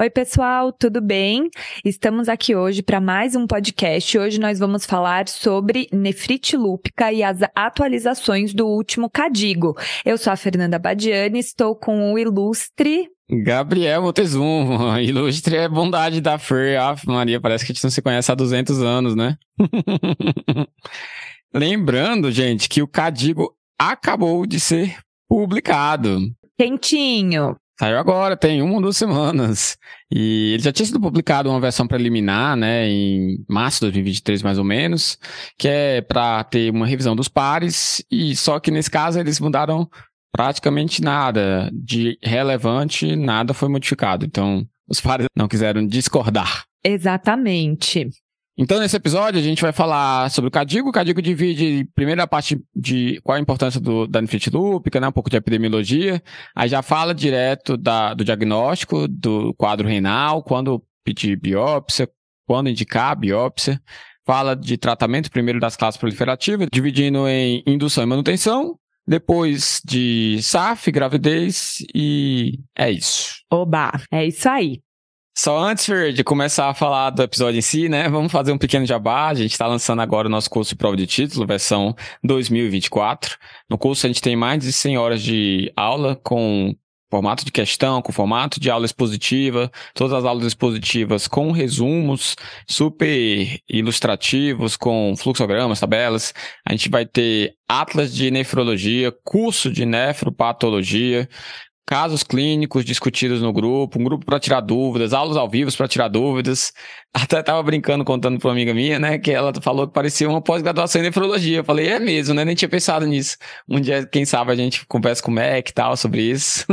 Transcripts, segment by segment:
Oi, pessoal, tudo bem? Estamos aqui hoje para mais um podcast. Hoje nós vamos falar sobre nefrite lúpica e as atualizações do último Cadigo. Eu sou a Fernanda Badiani, estou com o ilustre Gabriel Montezum, ilustre é bondade da Fer. Ah, Maria, parece que a gente não se conhece há 200 anos, né? Lembrando, gente, que o Cadigo acabou de ser publicado. Quentinho. Saiu agora, tem uma ou duas semanas. E ele já tinha sido publicado uma versão preliminar, né, em março de 2023 mais ou menos, que é para ter uma revisão dos pares, e só que nesse caso eles mudaram praticamente nada de relevante, nada foi modificado. Então, os pares não quiseram discordar. Exatamente. Então, nesse episódio, a gente vai falar sobre o Cadigo. O Cadigo divide, primeiro, a parte de qual a importância do, da nefrite lúpica, né, um pouco de epidemiologia. Aí já fala direto da, do diagnóstico, do quadro renal, quando pedir biópsia, quando indicar a biópsia. Fala de tratamento, primeiro das classes proliferativas, dividindo em indução e manutenção, depois de SAF, gravidez e é isso. Oba, é isso aí. Só antes, de começar a falar do episódio em si, né? Vamos fazer um pequeno jabá. A gente está lançando agora o nosso curso de prova de título, versão 2024. No curso a gente tem mais de 100 horas de aula com formato de questão, com formato de aula expositiva, todas as aulas expositivas com resumos super ilustrativos, com fluxogramas, tabelas. A gente vai ter atlas de nefrologia, curso de nefropatologia, casos clínicos discutidos no grupo, um grupo para tirar dúvidas, aulas ao vivo para tirar dúvidas. Até tava brincando, contando para uma amiga minha, né, que ela falou que parecia uma pós-graduação em nefrologia. Eu falei, é mesmo, né? Nem tinha pensado nisso. Um dia, quem sabe, a gente conversa com o Mac e tal sobre isso.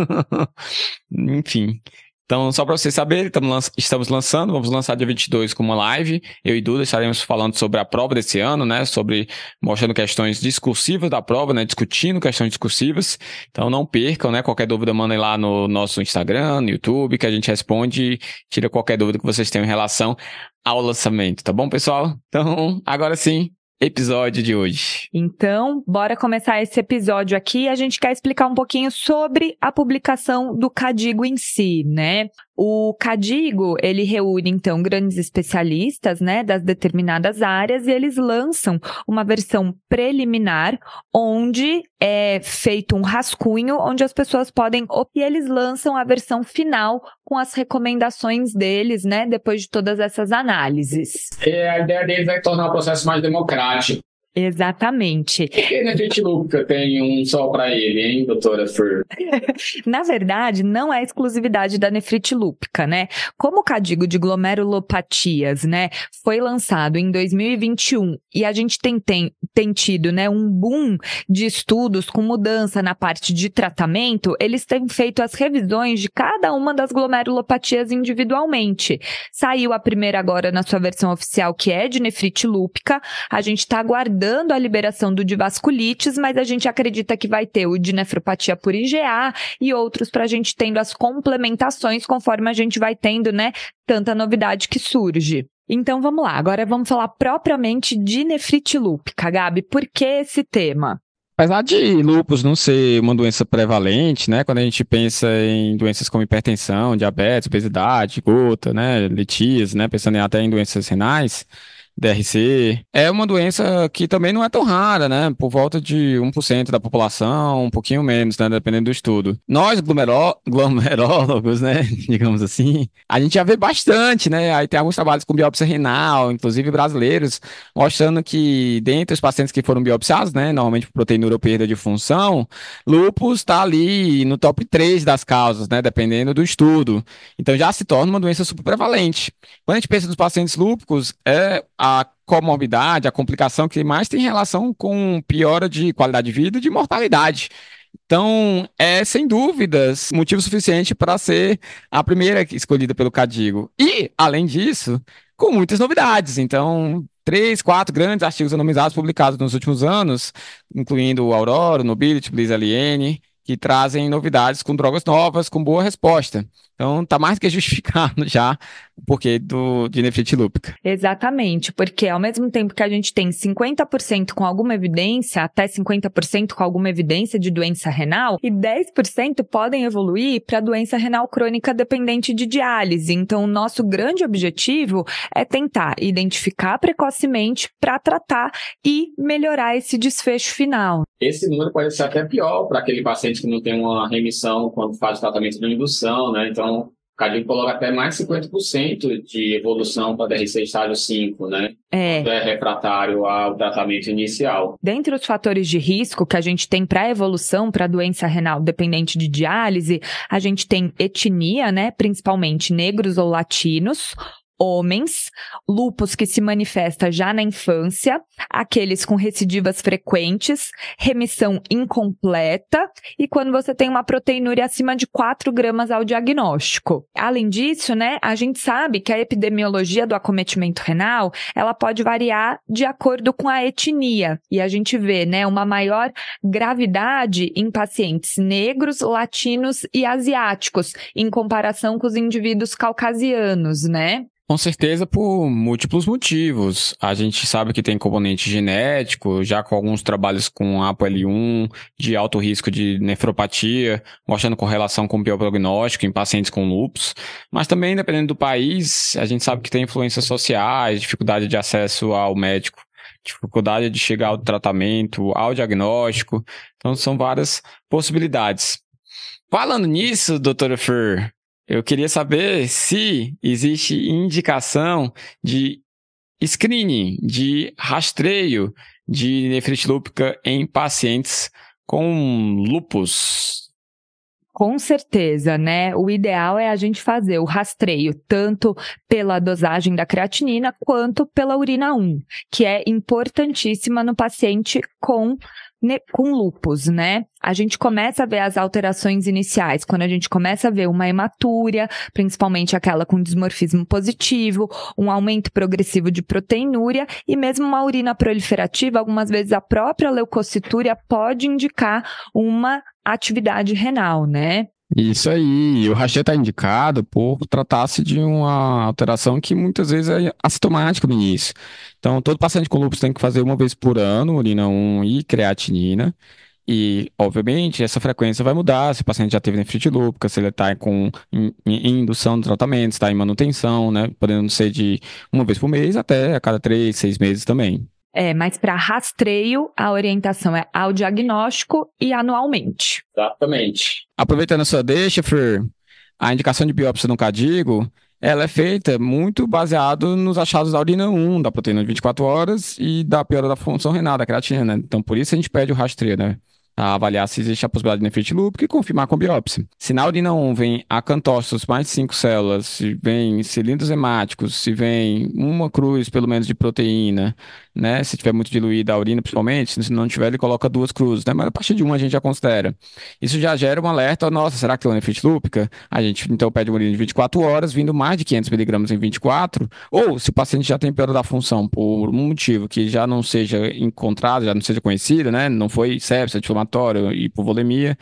Enfim. Então, só para vocês saberem, estamos lançando, vamos lançar dia 22 com uma live. Eu e Duda estaremos falando sobre a prova desse ano, né? Sobre mostrando questões discursivas da prova, né? Discutindo questões discursivas. Então, não percam, né? Qualquer dúvida, mandem lá no nosso Instagram, no YouTube, que a gente responde tira qualquer dúvida que vocês tenham em relação ao lançamento, tá bom, pessoal? Então, agora sim, episódio de hoje. Então, bora começar esse episódio aqui. A gente quer explicar um pouquinho sobre a publicação do Cadigo em si, né? O Cadigo, ele reúne, então, grandes especialistas, né, das determinadas áreas e eles lançam uma versão preliminar onde é feito um rascunho onde as pessoas podem, e eles lançam a versão final com as recomendações deles, né, depois de todas essas análises. É, a ideia deles é tornar o processo mais democrático. Exatamente. Por que Nefrite Lúpica tem um só para ele, hein, doutora Fer? Na verdade, não é exclusividade da nefrite lúpica, né? Como o cadigo de glomerulopatias, né, foi lançado em 2021 e a gente tem, tem, tem tido, né, um boom de estudos com mudança na parte de tratamento, eles têm feito as revisões de cada uma das glomerulopatias individualmente. Saiu a primeira agora na sua versão oficial, que é de nefrite lúpica. A gente está aguardando a liberação do de vasculites, mas a gente acredita que vai ter o de nefropatia por IgA e outros para a gente tendo as complementações conforme a gente vai tendo, né, tanta novidade que surge. Então vamos lá, agora vamos falar propriamente de nefrite lúpica, Gabi. Por que esse tema? Apesar de lúpus não ser uma doença prevalente, né? Quando a gente pensa em doenças como hipertensão, diabetes, obesidade, gota, né? Litíase, né? Pensando até em doenças renais, DRC. É uma doença que também não é tão rara, né? Por volta de 1% da população, um pouquinho menos, né? Dependendo do estudo. Nós, glomeró glomerólogos, né? Digamos assim, a gente já vê bastante, né? Aí tem alguns trabalhos com biópsia renal, inclusive brasileiros, mostrando que dentre os pacientes que foram biopsiados, né? Normalmente por proteinura ou perda de função, lúpus está ali no top 3 das causas, né? Dependendo do estudo. Então já se torna uma doença super prevalente. Quando a gente pensa nos pacientes lúpicos, é a comorbidade, a complicação que mais tem relação com piora de qualidade de vida e de mortalidade. Então, é sem dúvidas motivo suficiente para ser a primeira escolhida pelo Cadigo. E, além disso, com muitas novidades. Então, três, quatro grandes artigos anonimizados publicados nos últimos anos, incluindo o Aurora, o Nobility, Bliss LN, que trazem novidades com drogas novas, com boa resposta. Então, tá mais que justificado já o porquê do, de nefrite lúpica. Exatamente, porque ao mesmo tempo que a gente tem 50% com alguma evidência, até 50% com alguma evidência de doença renal, e 10% podem evoluir para doença renal crônica dependente de diálise. Então, o nosso grande objetivo é tentar identificar precocemente para tratar e melhorar esse desfecho final. Esse número pode ser até pior para aquele paciente que não tem uma remissão quando faz o tratamento de indução, né? Então, o Cadinho coloca até mais 50% de evolução para DRC estágio 5, né? É. É refratário ao tratamento inicial. Dentre os fatores de risco que a gente tem para evolução para doença renal dependente de diálise, a gente tem etnia, né, principalmente negros ou latinos, homens, lupus que se manifesta já na infância, aqueles com recidivas frequentes, remissão incompleta e quando você tem uma proteinúria acima de 4 gramas ao diagnóstico. Além disso, né, a gente sabe que a epidemiologia do acometimento renal, ela pode variar de acordo com a etnia e a gente vê, né, uma maior gravidade em pacientes negros, latinos e asiáticos, em comparação com os indivíduos caucasianos, né? Com certeza por múltiplos motivos. A gente sabe que tem componente genético, já com alguns trabalhos com ApoL1, de alto risco de nefropatia, mostrando correlação com bioprognóstico em pacientes com lúpus. Mas também, dependendo do país, a gente sabe que tem influências sociais, dificuldade de acesso ao médico, dificuldade de chegar ao tratamento, ao diagnóstico. Então, são várias possibilidades. Falando nisso, doutora Fer, eu queria saber se existe indicação de screening, de rastreio de nefrite lúpica em pacientes com lupus. Com certeza, né? O ideal é a gente fazer o rastreio tanto pela dosagem da creatinina quanto pela urina 1, que é importantíssima no paciente com com lupus, né? A gente começa a ver as alterações iniciais, quando a gente começa a ver uma hematúria, principalmente aquela com dismorfismo positivo, um aumento progressivo de proteinúria e mesmo uma urina proliferativa, algumas vezes a própria leucocitúria pode indicar uma atividade renal, né? Isso aí, o rastreio está indicado por tratar-se de uma alteração que muitas vezes é assintomática no início. Então, todo paciente com lúpus tem que fazer uma vez por ano, urina 1 e creatinina. E, obviamente, essa frequência vai mudar se o paciente já teve nefrite lúpica, se ele está com, indução do tratamento, está em manutenção, né? Podendo ser de uma vez por mês até a cada três, seis meses também. É, mas para rastreio, a orientação é ao diagnóstico e anualmente. Exatamente. Aproveitando a sua deixa, Fer, a indicação de biópsia no cadigo, ela é feita muito baseado nos achados da urina 1, da proteína de 24 horas e da piora da função renal, da creatina, né? Então, por isso a gente pede o rastreio, né? A avaliar se existe a possibilidade de nefrite lúpica e confirmar com biópsia. Se na urina 1 vem acantócitos mais de 5 células, se vem cilindros hemáticos, se vem uma cruz pelo menos de proteína, né? Se tiver muito diluída a urina, principalmente, se não tiver, ele coloca duas cruzes, né? Mas a partir de uma a gente já considera. Isso já gera um alerta, nossa, será que tem uma nefrite lúpica? A gente então pede uma urina de 24 horas, vindo mais de 500 miligramas em 24, ou se o paciente já tem piora da função por um motivo que já não seja encontrado, já não seja conhecido, né? Não foi sepsia, inflamatório, inflamatório, hipovolemia,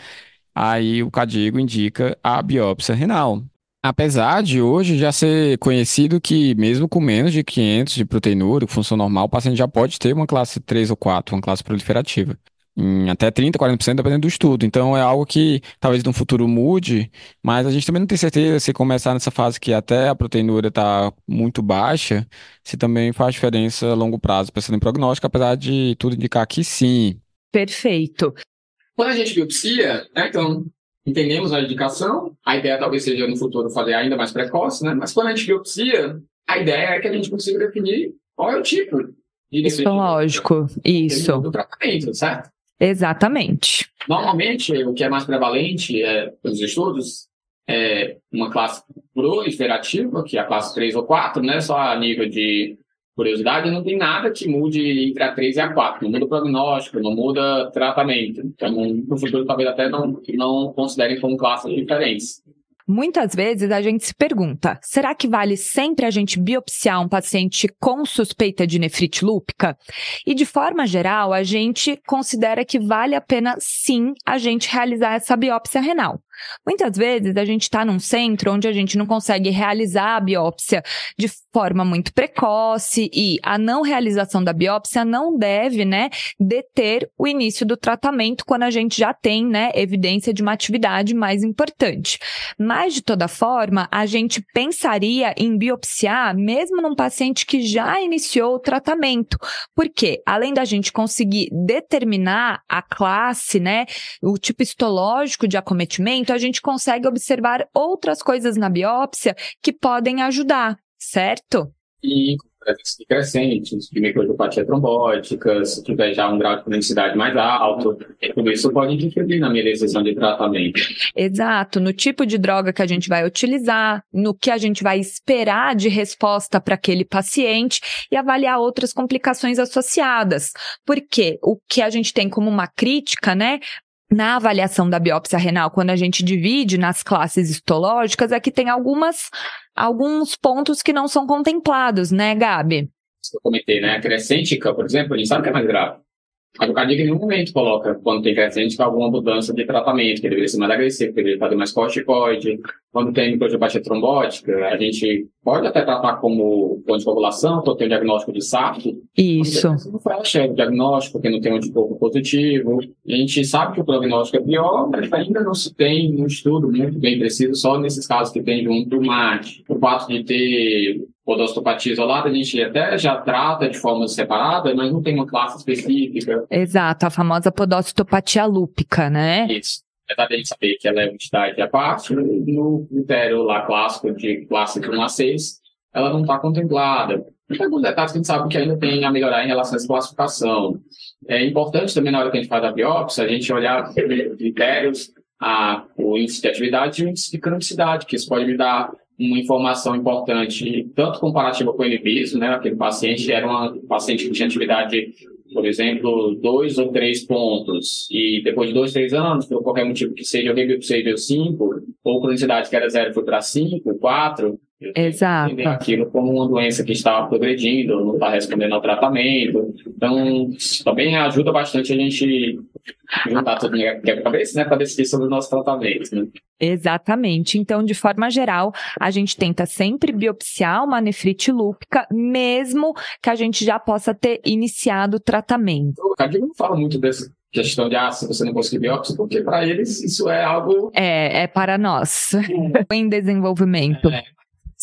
aí o cadigo indica a biópsia renal. Apesar de hoje já ser conhecido que, mesmo com menos de 500 de proteinúria, função normal, o paciente já pode ter uma classe 3 ou 4, uma classe proliferativa. Em até 30%, 40%, dependendo do estudo. Então, é algo que talvez no futuro mude, mas a gente também não tem certeza se começar nessa fase que até a proteinúria está muito baixa, se também faz diferença a longo prazo, pensando em prognóstico, apesar de tudo indicar que sim. Perfeito. Quando a gente biopsia, né, então, entendemos a indicação, a ideia talvez seja no futuro fazer ainda mais precoce, né? Mas quando a gente biopsia, a ideia é que a gente consiga definir qual é o tipo de Isso é lógico, isso. Do tratamento, certo? Exatamente. Normalmente, o que é mais prevalente é, nos estudos é uma classe proliferativa, que é a classe 3 ou 4, né? Só a nível de curiosidade, não tem nada que mude entre a 3 e a 4. Não muda prognóstico, não muda tratamento. Então, no futuro, talvez até não, não considerem como classes diferentes. Muitas vezes a gente se pergunta: será que vale sempre a gente biopsiar um paciente com suspeita de nefrite lúpica? E de forma geral, a gente considera que vale a pena sim a gente realizar essa biópsia renal. Muitas vezes a gente está num centro onde a gente não consegue realizar a biópsia de forma muito precoce e a não realização da biópsia não deve, né, deter o início do tratamento quando a gente já tem, né, evidência de uma atividade mais importante. Mas de toda forma, a gente pensaria em biopsiar mesmo num paciente que já iniciou o tratamento, porque além da gente conseguir determinar a classe, né, o tipo histológico de acometimento, a gente consegue observar outras coisas na biópsia que podem ajudar, certo? E presença crescentes, de microangiopatias trombótica, se tiver já um grau de cronicidade mais alto, tudo isso pode interferir na minha decisão de tratamento. Exato, no tipo de droga que a gente vai utilizar, no que a gente vai esperar de resposta para aquele paciente e avaliar outras complicações associadas. Porque o que a gente tem como uma crítica, né, na avaliação da biópsia renal, quando a gente divide nas classes histológicas, é que tem algumas, alguns pontos que não são contemplados, né, Gabi? Eu comentei, né? A crescêntica, por exemplo, a gente sabe que é mais grave. A nenhum momento coloca, quando tem crescente, alguma mudança de tratamento, que deveria ser mais agressivo, que deveria fazer mais corticoide. Quando tem microangiopatía trombótica, a gente pode até tratar como ponto de coagulação, quando tem o diagnóstico de SAF. Isso. Não foi o diagnóstico, porque não tem um anticorpo positivo. A gente sabe que o prognóstico é pior, mas ainda não se tem um estudo muito bem preciso só nesses casos que tem junto do MAT. O fato de ter podostopatia isolada, a gente até já trata de forma separada, mas não tem uma classe específica. Exato, a famosa podostopatia lúpica, né? Isso. Apesar de a gente saber que ela é uma entidade à parte, no critério lá clássico de classe 1 a 6, ela não está contemplada. Tem alguns detalhes que a gente sabe que ainda tem a melhorar em relação essa classificação. É importante também, na hora que a gente faz a biópsia, a gente olhar critérios, a, o índice de atividade e o índice de cronicidade, que isso pode me dar uma informação importante, tanto comparativa com o NBIS, né? Aquele paciente era um paciente que tinha atividade, por exemplo, dois ou três pontos, e depois de dois, três anos, por qualquer motivo que seja, alguém veio 5, ou cronicidade que era zero foi para 5, 4, Exato. aquilo como uma doença que estava progredindo, não está respondendo ao tratamento. Então, também ajuda bastante a gente juntar tudo na quebra-cabeça, né, para decidir sobre o nosso tratamento. Né? Exatamente. Então, de forma geral, a gente tenta sempre biopsiar uma nefrite lúpica, mesmo que a gente já possa ter iniciado o tratamento. O Cadinho não fala muito dessa questão de, ah, se você não conseguir biópsia, porque para eles isso é algo... É, é para nós, é. em desenvolvimento. É.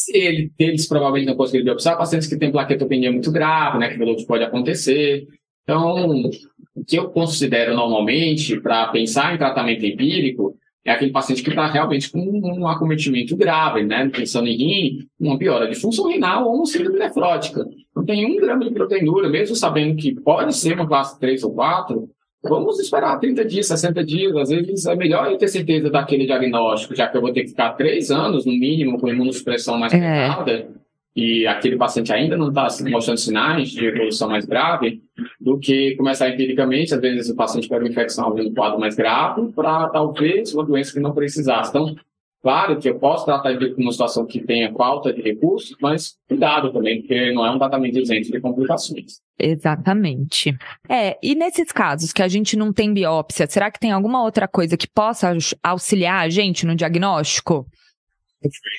Ele, eles provavelmente não conseguiram biopsiar, pacientes que têm plaquetopenia muito grave, né, que velocidade pode acontecer. Então, o que eu considero normalmente para pensar em tratamento empírico é aquele paciente que está realmente com um acometimento grave, né? Pensando em rim, uma piora de função renal ou uma síndrome nefrótica. Não tem um grama de proteinura, mesmo sabendo que pode ser uma classe 3 ou 4, Vamos esperar 30 dias, 60 dias. Às vezes é melhor eu ter certeza daquele diagnóstico, já que eu vou ter que ficar três anos, no mínimo, com imunossupressão mais é. e aquele paciente ainda não está mostrando sinais de evolução mais grave, do que começar empiricamente. Às vezes o paciente pega uma infecção no quadro mais grave para talvez uma doença que não precisasse. Então, Claro que eu posso tratar de uma situação que tenha falta de recursos, mas cuidado também, porque não é um tratamento isento de complicações. Exatamente. É, e nesses casos que a gente não tem biópsia, será que tem alguma outra coisa que possa auxiliar a gente no diagnóstico?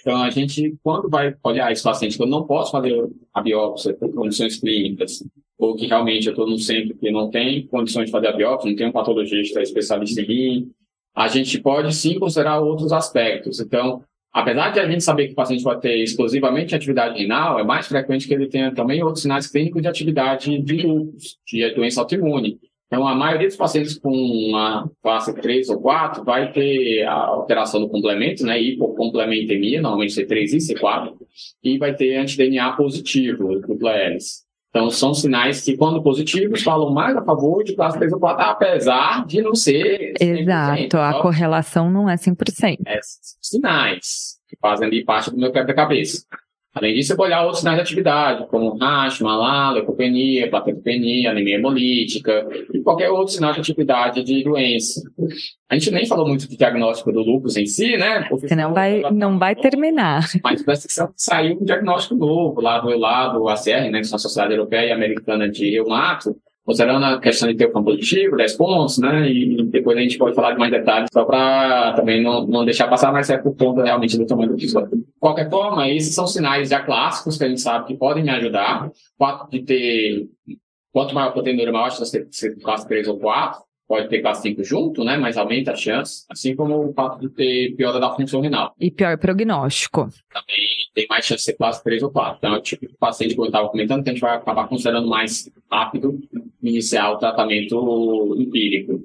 Então, a gente, quando vai olhar esse paciente que eu não posso fazer a biópsia por condições clínicas, ou que realmente eu estou num centro que não tem condições de fazer a biópsia, não tem um patologista especialista em rim, a gente pode sim considerar outros aspectos. Então, apesar de a gente saber que o paciente pode ter exclusivamente atividade renal, é mais frequente que ele tenha também outros sinais clínicos de atividade de lúpus, de doença autoimune. Então, a maioria dos pacientes com uma classe 3 ou 4 vai ter a alteração do complemento, né, hipocomplementemia, normalmente C3 e C4, e vai ter anti-DNA positivo, dupla hélice. Então, são sinais que, quando positivos, falam mais a favor de classe 3 ou 4, apesar de não ser. 100%, Exato, a correlação não é 100%. É sinais que fazem ali parte do meu quebra-cabeça. Além disso, eu vou olhar outros sinais de atividade, como racho, malala, leucopenia, plaquetopenia, anemia hemolítica e qualquer outro sinal de atividade de doença. A gente nem falou muito de diagnóstico do lúpus em si, né? Porque não vai, não vai terminar. Mas parece que saiu um diagnóstico novo lá do lado ACR, né, que são a Sociedade Europeia e Americana de Reumato, considerando a questão de ter o campo positivo, 10 pontos, né? E depois a gente pode falar de mais detalhes, só para também não, não deixar passar, mas é por conta realmente do tamanho do episódio. De qualquer forma, esses são sinais já clássicos que a gente sabe que podem me ajudar. O fato de ter, quanto maior a proteína, maior a chance de classe 3 ou 4 pode ter classe 5 junto, né? Mas aumenta a chance, assim como o fato de ter piora da função renal. E pior prognóstico. Também tem mais chance de ser classe 3 ou 4. Então, é o tipo de paciente que eu estava comentando que a gente vai acabar considerando mais rápido iniciar o tratamento empírico.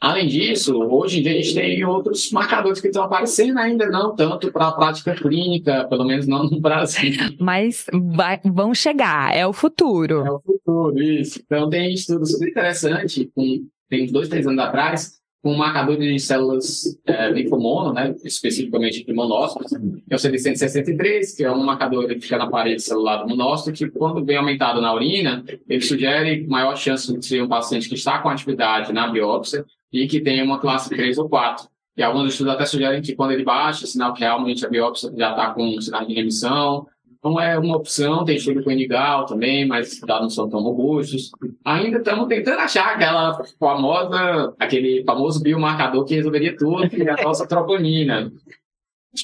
Além disso, hoje em dia a gente tem outros marcadores que estão aparecendo ainda não tanto para a prática clínica, pelo menos não no Brasil. Mas vai, vão chegar, é o futuro. É o futuro, isso. Então tem estudo super interessante com tem uns dois, três anos atrás, com um marcador de células é, linfomono, né, especificamente de monócitos, que é o CD163, que é um marcador que fica na parede celular do monócito, que quando vem aumentado na urina, ele sugere maior chance de ser um paciente que está com atividade na biópsia e que tem uma classe 3 ou 4. E alguns estudos até sugerem que quando ele baixa, sinal que realmente a biópsia já está com sinal de remissão, então é uma opção, tem estudo com Enigal também, mas os dados não são tão robustos. Ainda estamos tentando achar aquela famosa, aquele famoso biomarcador que resolveria tudo, que é a nossa troponina.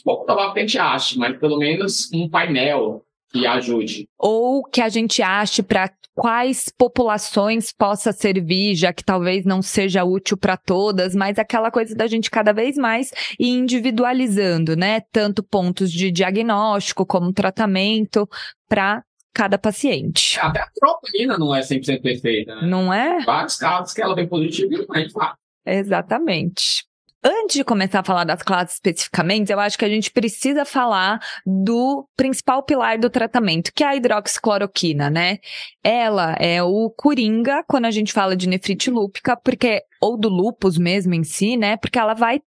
Pouco provável que a gente ache, mas pelo menos um painel que ajude. Ou que a gente ache para quais populações possa servir, já que talvez não seja útil para todas, mas aquela coisa da gente cada vez mais ir individualizando, né? Tanto pontos de diagnóstico como tratamento para cada paciente. Até a troponina não é 100% perfeita, né? Não é? Vários casos que ela vem positiva e não é Exatamente. Antes de começar a falar das classes especificamente, eu acho que a gente precisa falar do principal pilar do tratamento, que é a hidroxicloroquina, né? Ela é o coringa quando a gente fala de nefrite lúpica, porque ou do lupus mesmo em si, né? Porque ela vai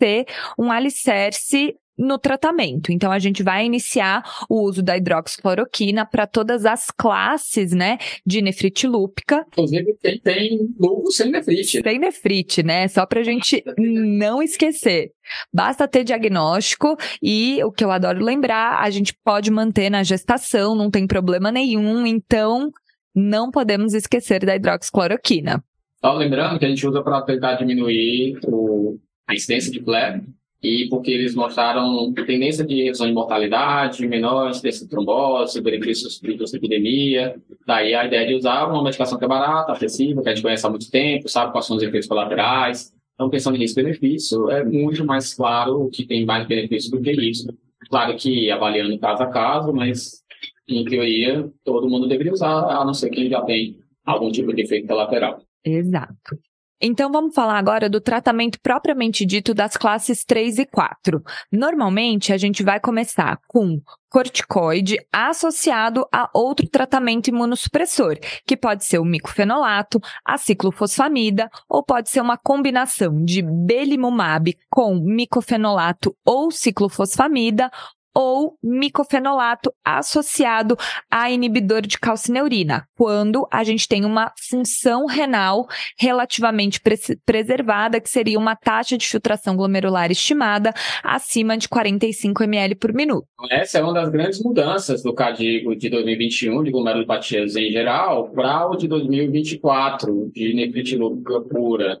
ser um alicerce no tratamento. Então, a gente vai iniciar o uso da hidroxicloroquina para todas as classes, né, de nefrite lúpica. Inclusive, quem tem lúpus sem nefrite. Sem nefrite, né? Só para a gente não esquecer. Basta ter diagnóstico e o que eu adoro lembrar, a gente pode manter na gestação, não tem problema nenhum. Então, não podemos esquecer da hidroxicloroquina. Só lembrando que a gente usa para tentar diminuir o, a incidência de flare e porque eles mostraram tendência de redução de mortalidade, menor incidência de trombose, benefícios da epidemia. Daí a ideia de usar uma medicação que é barata, acessível, que a gente conhece há muito tempo, sabe quais são os efeitos colaterais. Então, pensando em risco-benefício, é muito mais claro que tem mais benefício do que isso. Claro que avaliando caso a caso, mas em teoria todo mundo deveria usar, a não ser que já tem algum tipo de efeito colateral. Exato. Então vamos falar agora do tratamento propriamente dito das classes 3 e 4. Normalmente a gente vai começar com corticoide associado a outro tratamento imunossupressor, que pode ser o micofenolato, a ciclofosfamida ou pode ser uma combinação de belimumab com micofenolato ou ciclofosfamida ou micofenolato associado a inibidor de calcineurina, quando a gente tem uma função renal relativamente preservada, que seria uma taxa de filtração glomerular estimada acima de 45 ml por minuto. Essa é uma das grandes mudanças do CADIGO de 2021, de glomerulopatias em geral, para o de 2024, de nefrite lúpica pura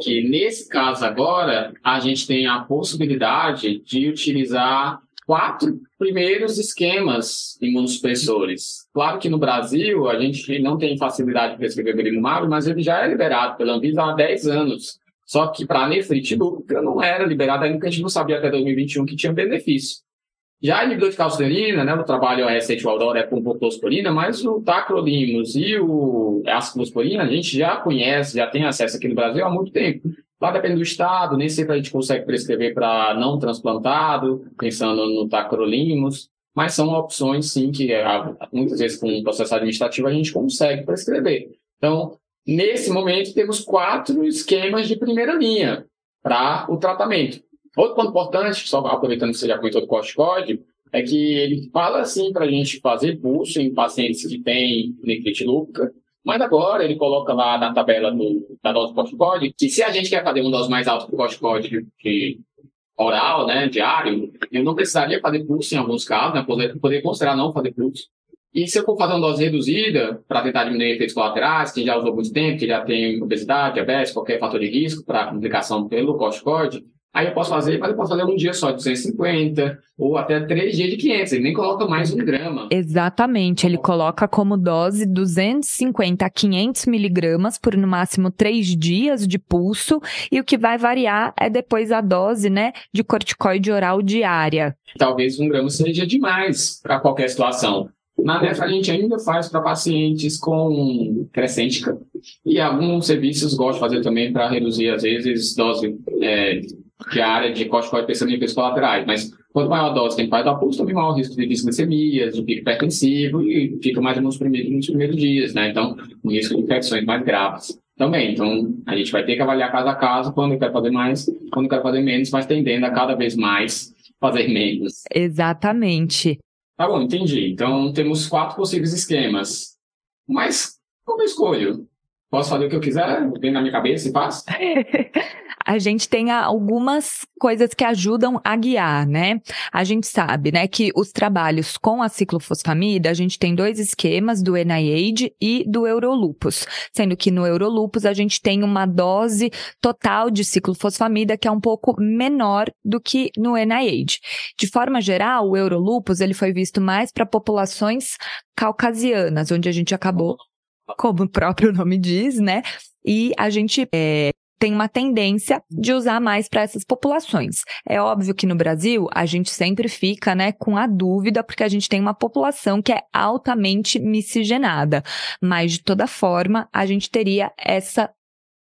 que nesse caso agora a gente tem a possibilidade de utilizar quatro primeiros esquemas imunossupressores. Claro que no Brasil a gente não tem facilidade de prescrever belimumab, mas ele já é liberado pela Anvisa há 10 anos. Só que para nefrite lúpica não era liberado ainda, porque a gente não sabia até 2021 que tinha benefício. Já a inibidor de calciferina, né, o trabalho a receita Aurora é com proclosporina, mas o tacrolimus e o asclosporina a gente já conhece, já tem acesso aqui no Brasil há muito tempo. Lá depende do estado, nem sempre a gente consegue prescrever para não transplantado, pensando no tacrolimus, mas são opções, sim, que ah, muitas vezes com o processo administrativo a gente consegue prescrever. Então, nesse momento, temos quatro esquemas de primeira linha para o tratamento. Outro ponto importante, só aproveitando que você já comentou do corticoide, é que ele fala assim para a gente fazer pulso em pacientes que têm nefrite lúpica, mas agora ele coloca lá na tabela do, da dose corticoide que se a gente quer fazer uma dose mais alta do corticoide de oral, né, diário, eu não precisaria fazer pulso em alguns casos, né, poder, poder considerar não fazer pulso. E se eu for fazer uma dose reduzida, para tentar diminuir efeitos colaterais, que já usou muito tempo, que já tem obesidade, diabetes, qualquer fator de risco para complicação pelo corticoide, Aí eu posso fazer, mas eu posso fazer um dia só de 250 ou até três dias de 500. Ele nem coloca mais um grama. Exatamente. Ele coloca como dose 250 a 500 miligramas por no máximo três dias de pulso. E o que vai variar é depois a dose, né, de corticoide oral diária. Talvez um grama seja demais para qualquer situação. Na NEF, a gente ainda faz para pacientes com crescêntica e alguns serviços gostam de fazer também para reduzir, às vezes, dose é, que a área de corticoide pensando em efeitos colaterais, mas quanto maior a dose que a gente faz do pulso, também maior o risco de glicemias, de pico hipertensivo e fica mais nos primeiros, nos primeiros dias, né? Então, o risco de infecções mais graves também. Então, a gente vai ter que avaliar caso a caso quando quer fazer mais, quando quer fazer menos, mas tendendo a cada vez mais fazer menos. Exatamente. Tá bom, entendi. Então, temos quatro possíveis esquemas. Mas, como eu escolho? Posso fazer o que eu quiser? Vem na minha cabeça e faço? a gente tem algumas coisas que ajudam a guiar, né? A gente sabe, né, que os trabalhos com a ciclofosfamida, a gente tem dois esquemas do NIAID e do Eurolupus, sendo que no Eurolupus a gente tem uma dose total de ciclofosfamida que é um pouco menor do que no NIAID. De forma geral, o Eurolupus ele foi visto mais para populações caucasianas, onde a gente acabou como o próprio nome diz, né? E a gente é, tem uma tendência de usar mais para essas populações. É óbvio que no Brasil a gente sempre fica, né, com a dúvida porque a gente tem uma população que é altamente miscigenada, mas de toda forma a gente teria essa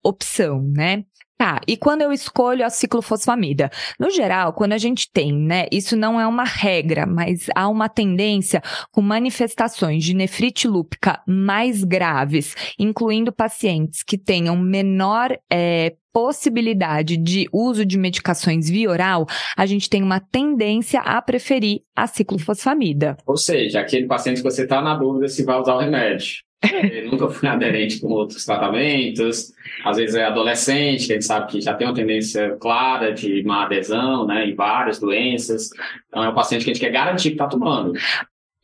opção, né? Tá, e quando eu escolho a ciclofosfamida? No geral, quando a gente tem, né, isso não é uma regra, mas há uma tendência com manifestações de nefrite lúpica mais graves, incluindo pacientes que tenham menor é, possibilidade de uso de medicações via oral, a gente tem uma tendência a preferir a ciclofosfamida. Ou seja, aquele paciente que você está na dúvida se vai usar o remédio. Nunca foi aderente com outros tratamentos, às vezes é adolescente, que a gente sabe que já tem uma tendência clara de má adesão, né, em várias doenças. Então é um paciente que a gente quer garantir que está tomando.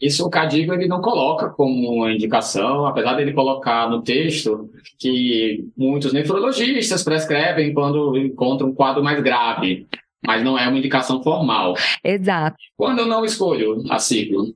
Isso o Cadigo ele não coloca como uma indicação, apesar dele colocar no texto que muitos nefrologistas prescrevem quando encontram um quadro mais grave, mas não é uma indicação formal. Exato. Quando eu não escolho a ciclo?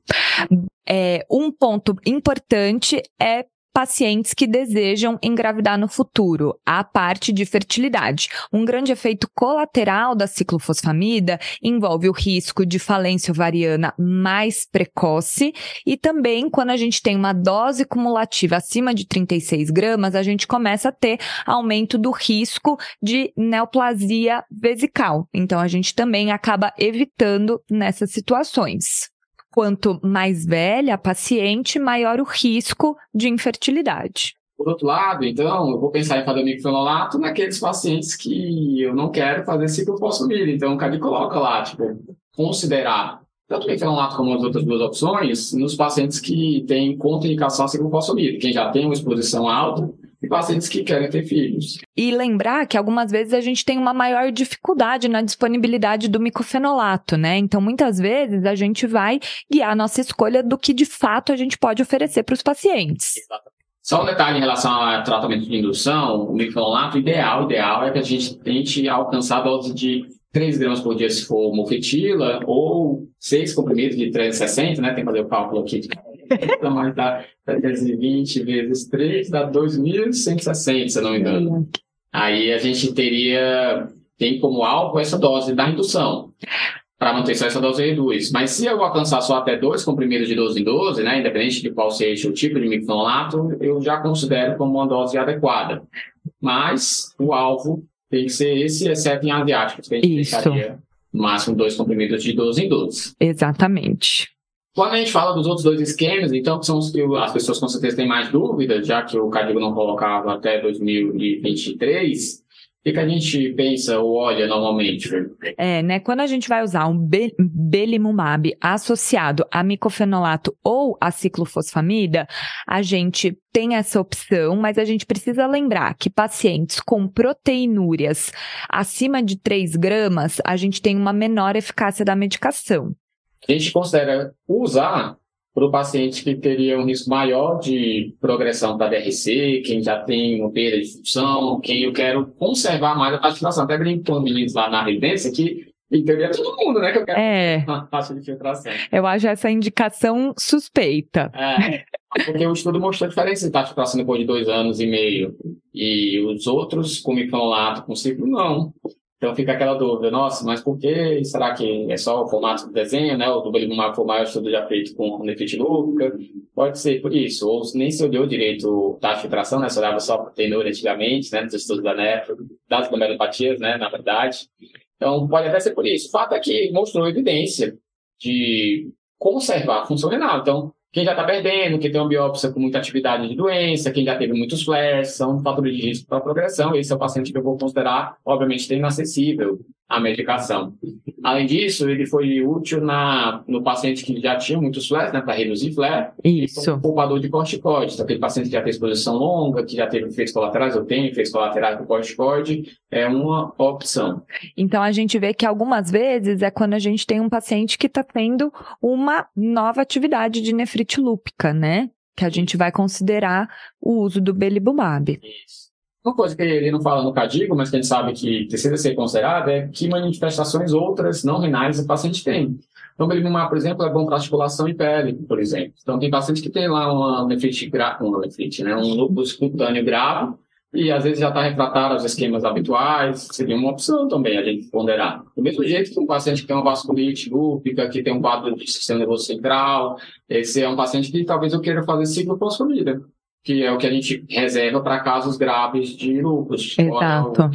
É, um ponto importante é pacientes que desejam engravidar no futuro, a parte de fertilidade. Um grande efeito colateral da ciclofosfamida envolve o risco de falência ovariana mais precoce e também quando a gente tem uma dose cumulativa acima de 36 gramas, a gente começa a ter aumento do risco de neoplasia vesical. Então a gente também acaba evitando nessas situações. Quanto mais velha a paciente, maior o risco de infertilidade. Por outro lado, então, eu vou pensar em fazer microfenolato naqueles pacientes que eu não quero fazer ciclofosfamida. Então, o CADI coloca lá, tipo, considerar tanto o microfenolato como as outras duas opções nos pacientes que têm contraindicação a ciclofosfamida. Quem já tem uma exposição alta, e pacientes que querem ter filhos. E lembrar que algumas vezes a gente tem uma maior dificuldade na disponibilidade do micofenolato, né? Então, muitas vezes a gente vai guiar a nossa escolha do que de fato a gente pode oferecer para os pacientes. Só um detalhe em relação ao tratamento de indução, o micofenolato ideal, ideal é que a gente tente alcançar a dose de 3 gramas por dia se for mofetila, ou 6 comprimidos de 360, né? Tem que fazer o cálculo aqui então, mas dá 320 vezes 3 dá 2.160, se não me engano. Aí a gente teria, tem como alvo essa dose da indução. Para manutenção, essa dose reduz. Mas se eu alcançar só até dois comprimidos de 12 em 12, né, independente de qual seja o tipo de micronolato, eu já considero como uma dose adequada. Mas o alvo tem que ser esse, exceto em asiáticos, que a gente Isso. no máximo dois comprimidos de 12 em 12. Exatamente. Quando a gente fala dos outros dois esquemas, então, que são os que as pessoas com certeza têm mais dúvidas, já que o Cadigo não colocava até 2023, o que, a gente pensa ou olha normalmente? É, né? Quando a gente vai usar um be belimumab associado a micofenolato ou a ciclofosfamida, a gente tem essa opção, mas a gente precisa lembrar que pacientes com proteinúrias acima de 3 gramas, a gente tem uma menor eficácia da medicação a gente considera usar para o paciente que teria um risco maior de progressão para DRC, quem já tem uma perda de função, quem eu quero conservar mais a filtração. Até brinco com meninos lá na residência que, em teoria, é todo mundo, né, que eu quero é. uma taxa de filtração. Eu acho essa indicação suspeita. É, porque o estudo mostrou a diferença de taxa de filtração depois de dois anos e meio. E os outros, com microlato, com ciclo, não. Então fica aquela dúvida, nossa, mas por que? Será que é só o formato do desenho, né? O do Belimumab foi o maior estudo já feito com nefrite lúpica. Pode ser por isso. Ou nem se olhou direito de filtração, né? Se olhava só para tenor antigamente, né? Nos estudos da nefro, das glomerulopatias, né? Na verdade. Então pode até ser por isso. O fato é que mostrou evidência de conservar a função renal. Então, quem já está perdendo, quem tem uma biópsia com muita atividade de doença, quem já teve muitos flares, são fatores de risco para progressão. Esse é o paciente que eu vou considerar, obviamente, tendo acessível a medicação. Além disso, ele foi útil na, no paciente que já tinha muitos flares, né, para reduzir flare. Isso. Um poupador de corticoide. Então, aquele paciente que já tem exposição longa, que já teve efeitos colaterais, ou tem efeitos colaterais com corticoide, é uma opção. Então, a gente vê que algumas vezes é quando a gente tem um paciente que está tendo uma nova atividade de nefrite lúpica, né? Que a gente vai considerar o uso do belibumab. Isso. Uma coisa que ele não fala no CADIGO, mas que a gente sabe que precisa ser considerada, é que manifestações outras não renais o paciente tem. Então, belimumab, por exemplo, é bom para articulação e pele, por exemplo. Então, tem paciente que tem lá uma nefrite, uma nefrite né, um lúpus cutâneo grave, e às vezes já está refratário aos esquemas habituais, seria uma opção também a gente ponderar. Do mesmo jeito que um paciente que tem uma vasculite lúpica, que tem um quadro de sistema nervoso central, esse é um paciente que talvez eu queira fazer ciclo pós-comida que é o que a gente reserva para casos graves de lúpus. Exato.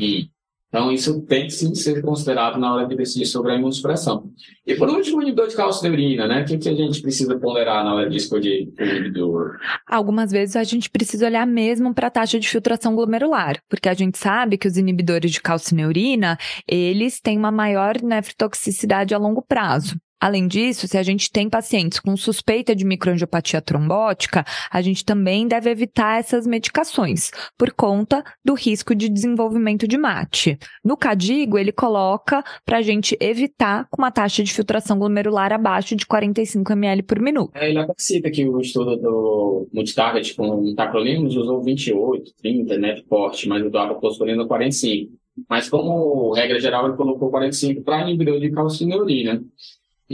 Então, isso tem que sim ser considerado na hora de decidir sobre a imunossupressão. E por último, o inibidor de cálcio de urina, né? O que, que a gente precisa ponderar na hora de escolher o inibidor? Algumas vezes a gente precisa olhar mesmo para a taxa de filtração glomerular, porque a gente sabe que os inibidores de calcineurina, eles têm uma maior nefrotoxicidade a longo prazo. Além disso, se a gente tem pacientes com suspeita de microangiopatia trombótica, a gente também deve evitar essas medicações, por conta do risco de desenvolvimento de mate. No CADIGO, ele coloca para a gente evitar com uma taxa de filtração glomerular abaixo de 45 ml por minuto. É, ele cita que o estudo do multitarget com tacrolimus usou 28, 30, né, de porte, mas o do apocoscolino 45. Mas como regra geral, ele colocou 45 para inibidor de calcineurina.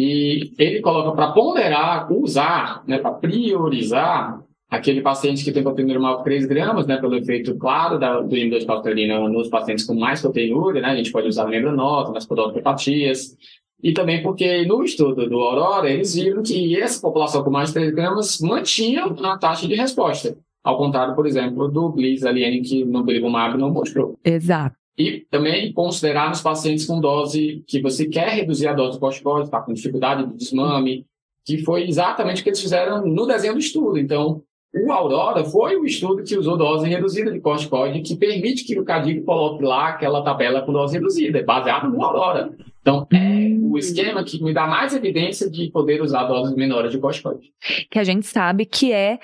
E ele coloca para ponderar, usar, né, para priorizar aquele paciente que tem proteína normal de 3 gramas, né, pelo efeito claro da, do inibidor de calcitrina nos pacientes com mais proteinúria, né, a gente pode usar no membranose, nas podopatias, e também porque no estudo do Aurora, eles viram que essa população com mais de 3 gramas mantinha a taxa de resposta, ao contrário, por exemplo, do Gliz Aliene, que no Belimumab não mostrou. Exato. E também considerar nos pacientes com dose que você quer reduzir a dose do corticoide, está com dificuldade de desmame, que foi exatamente o que eles fizeram no desenho do estudo. Então, o Aurora foi o estudo que usou dose reduzida de corticoide, que permite que o Cadigo coloque lá aquela tabela com dose reduzida, baseado no Aurora. Então, é o esquema que me dá mais evidência de poder usar doses menores de corticoide. Que a gente sabe que é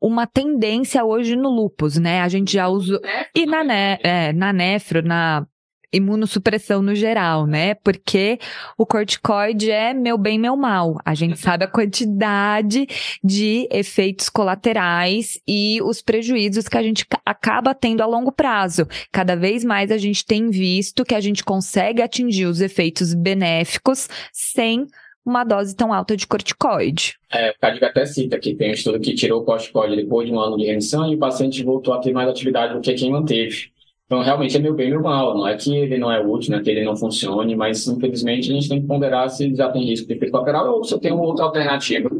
uma tendência hoje no lupus, né? A gente já usa. E na, ne... é, na nefro, na imunossupressão no geral, né? Porque o corticoide é meu bem, meu mal. A gente sabe a quantidade de efeitos colaterais e os prejuízos que a gente acaba tendo a longo prazo. Cada vez mais a gente tem visto que a gente consegue atingir os efeitos benéficos sem uma dose tão alta de corticoide. É, o Cadiga até cita que tem um estudo que tirou o corticoide depois de um ano de remissão e o paciente voltou a ter mais atividade do que quem manteve. Então, realmente é meu bem meu mal. Não é que ele não é útil, não é que ele não funcione, mas infelizmente a gente tem que ponderar se já tem risco de efeito colateral ou se eu tenho outra alternativa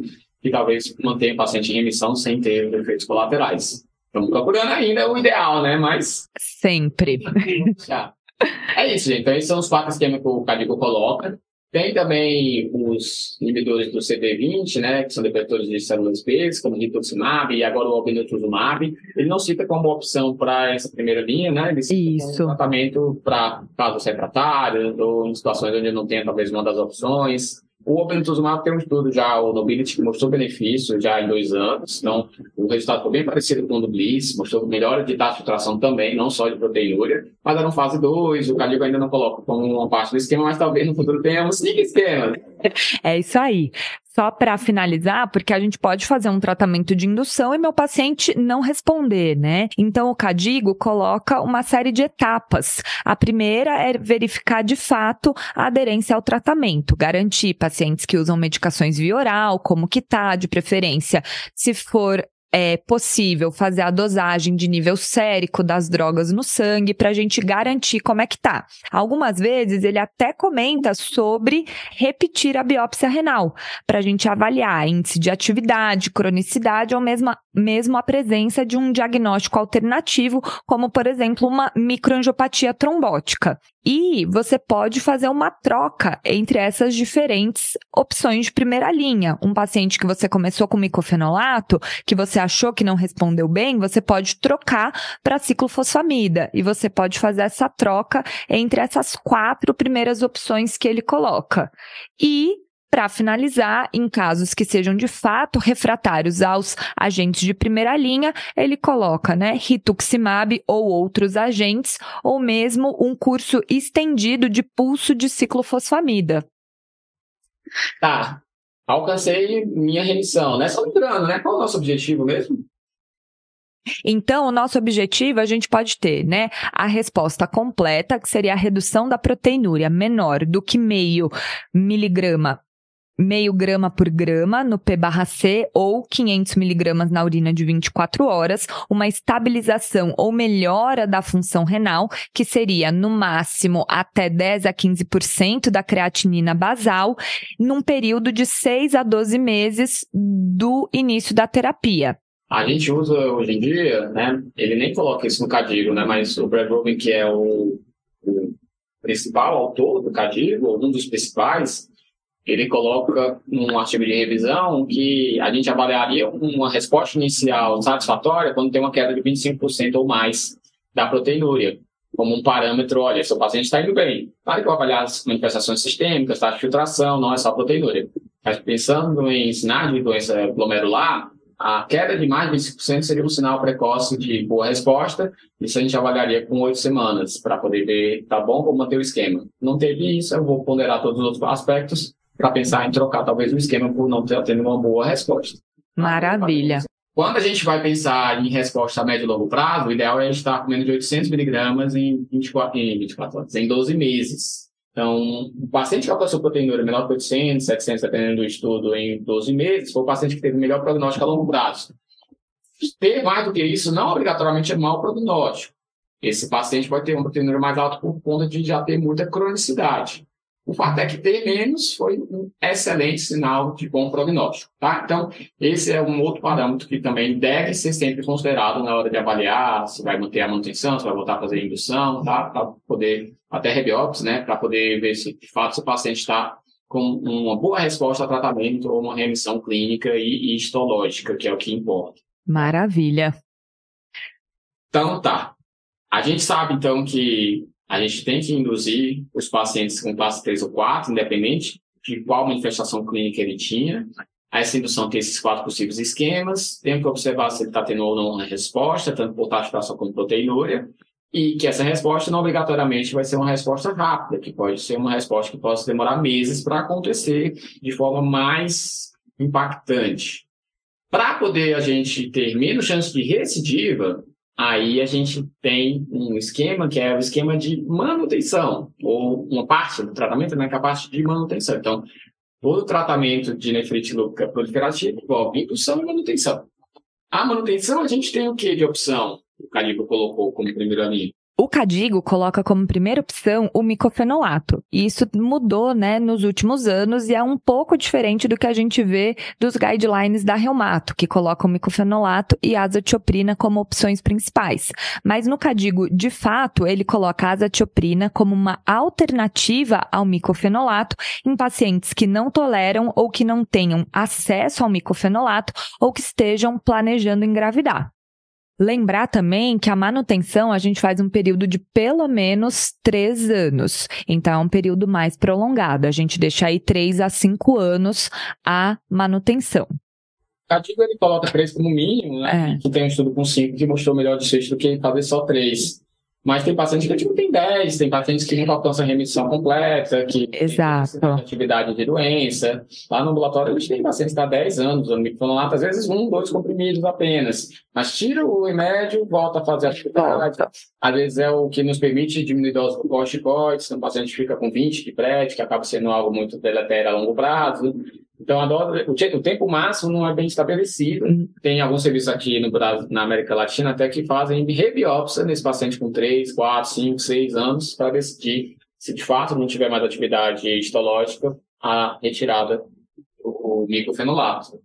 que talvez mantenha o paciente em remissão sem ter efeitos colaterais. Estamos procurando ainda o ideal, né? Mas. Sempre. é isso, gente. Então, esses são os quatro esquemas que o Cadigo coloca. Tem também os inibidores do CD20, né, que são depletores de células B, como o rituximab e agora o obinutuzumab. Ele não cita como opção para essa primeira linha, né? Ele cita Isso. como tratamento para casos refratários ou em situações onde não tem talvez uma das opções. O obinutuzumab tem um estudo já, o Nobility, que mostrou benefício já em dois anos. Então, o resultado foi bem parecido com o do Bliss, mostrou melhora de taxa de filtração também, não só de proteinúria, mas era no fase 2, o Cadigo ainda não coloca como uma parte do esquema, mas talvez no futuro tenhamos cinco esquemas. É isso aí. Só para finalizar, porque a gente pode fazer um tratamento de indução e meu paciente não responder, né? Então o Cadigo coloca uma série de etapas. A primeira é verificar de fato a aderência ao tratamento, garantir pacientes que usam medicações via oral, como que tá, de preferência. Se for é possível fazer a dosagem de nível sérico das drogas no sangue para a gente garantir como é que tá. Algumas vezes ele até comenta sobre repetir a biópsia renal para a gente avaliar índice de atividade, cronicidade ou mesmo, mesmo a presença de um diagnóstico alternativo, como por exemplo uma microangiopatia trombótica. E você pode fazer uma troca entre essas diferentes opções de primeira linha. Um paciente que você começou com micofenolato, que você achou que não respondeu bem, você pode trocar para ciclofosfamida. E você pode fazer essa troca entre essas quatro primeiras opções que ele coloca. E para finalizar, em casos que sejam de fato refratários aos agentes de primeira linha, ele coloca, né, rituximab ou outros agentes, ou mesmo um curso estendido de pulso de ciclofosfamida. Tá, alcancei minha remissão, né? Só lembrando, né? Qual é o nosso objetivo mesmo? Então, o nosso objetivo a gente pode ter, né? A resposta completa, que seria a redução da proteinúria menor do que meio miligrama meio grama por grama no P/C ou 500 miligramas na urina de 24 horas, uma estabilização ou melhora da função renal, que seria no máximo até 10 a 15% da creatinina basal, num período de 6 a 12 meses do início da terapia. A gente usa hoje em dia, né? Ele nem coloca isso no Cadigo, né? Mas o Brad Rubin, que é o, o principal autor do Cadigo, um dos principais, ele coloca num artigo de revisão que a gente avaliaria uma resposta inicial satisfatória quando tem uma queda de 25% ou mais da proteinúria, como um parâmetro, olha, seu paciente está indo bem. Claro que eu avaliar as manifestações sistêmicas, taxa de filtração, não é só proteinúria. Mas pensando em sinais de doença glomerular, a queda de mais de 25% seria um sinal precoce de boa resposta. Isso a gente avaliaria com oito semanas para poder ver, tá bom, vou manter o esquema. Não teve isso, eu vou ponderar todos os outros aspectos para pensar em trocar talvez o esquema por não ter tendo uma boa resposta. Maravilha. Quando a gente vai pensar em resposta a médio e longo prazo, o ideal é estar comendo de 800 miligramas em 24, em 24 horas, em 12 meses. Então, o paciente que alcançou proteinúria menor que 800, 700, dependendo do estudo, em 12 meses, foi o paciente que teve melhor prognóstico a longo prazo. Ter mais do que isso não obrigatoriamente é mau prognóstico. Esse paciente pode ter uma proteinúria mais alta por conta de já ter muita cronicidade. O fato é que ter menos foi um excelente sinal de bom prognóstico. Tá? Então, esse é um outro parâmetro que também deve ser sempre considerado na hora de avaliar se vai manter a manutenção, se vai voltar a fazer indução, tá? para poder, até rebiópsia, né? para poder ver se de fato o paciente está com uma boa resposta ao tratamento ou uma remissão clínica e, e histológica, que é o que importa. Maravilha. Então, tá. A gente sabe, então, que a gente tem que induzir os pacientes com classe 3 ou 4, independente de qual manifestação clínica ele tinha. Essa indução tem esses quatro possíveis esquemas. Tem que observar se ele está tendo ou não uma resposta, tanto por taxa de fração como proteinúria. E que essa resposta não obrigatoriamente vai ser uma resposta rápida, que pode ser uma resposta que possa demorar meses para acontecer de forma mais impactante. Para poder a gente ter menos chance de recidiva, Aí a gente tem um esquema que é o esquema de manutenção, ou uma parte do tratamento, né, que é a parte de manutenção. Então, todo tratamento de nefrite lúpica proliferativa envolve indução e manutenção. A manutenção, a gente tem o que de opção? O Calibre colocou como primeira linha. O Cadigo coloca como primeira opção o micofenolato. E isso mudou, né, nos últimos anos e é um pouco diferente do que a gente vê dos guidelines da Reumato, que colocam micofenolato e azatioprina como opções principais. Mas no Cadigo, de fato, ele coloca a azatioprina como uma alternativa ao micofenolato em pacientes que não toleram ou que não tenham acesso ao micofenolato ou que estejam planejando engravidar. Lembrar também que a manutenção a gente faz um período de pelo menos três anos. Então, é um período mais prolongado. A gente deixa aí três a cinco anos a manutenção. A ele coloca três como mínimo, né? É. Que tem um estudo com cinco que mostrou melhor desfecho do que fazer só três. Mas tem pacientes que não tem 10, tem pacientes que nunca alcançam remissão completa, que Exato. tem atividade de doença. Lá no ambulatório a gente tem pacientes que estão há 10 anos, microfenonato, às vezes um, dois comprimidos apenas. Mas tira o remédio, volta a fazer a atividade. Às vezes é o que nos permite diminuir dose do corticoides, então o paciente fica com 20 de prédio, que acaba sendo algo muito deletério a longo prazo. Então, a dose, o, tempo máximo não é bem estabelecido. Uhum. Tem alguns serviços aqui no Brasil, na América Latina até que fazem rebiópsia nesse paciente com 3, 4, 5, 6 anos para decidir se de fato não tiver mais atividade histológica, a retirada do microfenolato.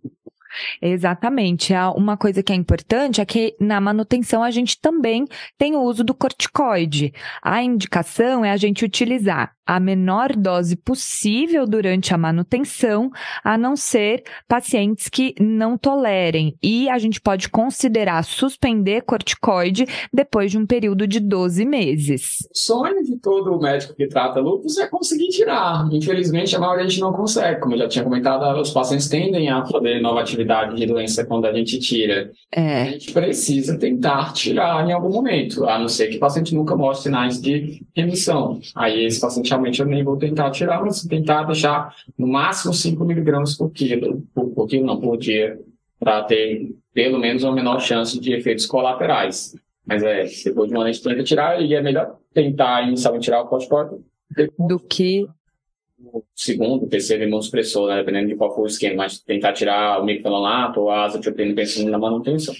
Exatamente. Uma coisa que é importante é que na manutenção a gente também tem o uso do corticoide. A indicação é a gente utilizar a menor dose possível durante a manutenção, a não ser pacientes que não tolerem. E a gente pode considerar suspender corticoide depois de um período de 12 meses. O sonho de todo médico que trata lúpus é conseguir tirar. Infelizmente, a maioria a gente não consegue. Como eu já tinha comentado, os pacientes tendem a fazer nova atividade de doença quando a gente tira. É. A gente precisa tentar tirar em algum momento, a não ser que o paciente nunca mostre sinais de remissão. Aí esse paciente inicialmente eu nem vou tentar tirar, mas tentar deixar no máximo 5 miligramas por quilo, por, por quilo não, por dia, para ter pelo menos uma menor chance de efeitos colaterais. Mas é, depois de uma tenta tirar, e é melhor tentar inicialmente tirar o corticoide do que o segundo, terceiro imunossupressor, né, dependendo de qual for o esquema, mas tentar tirar o microfenolato ou a azathioprina pensando na manutenção.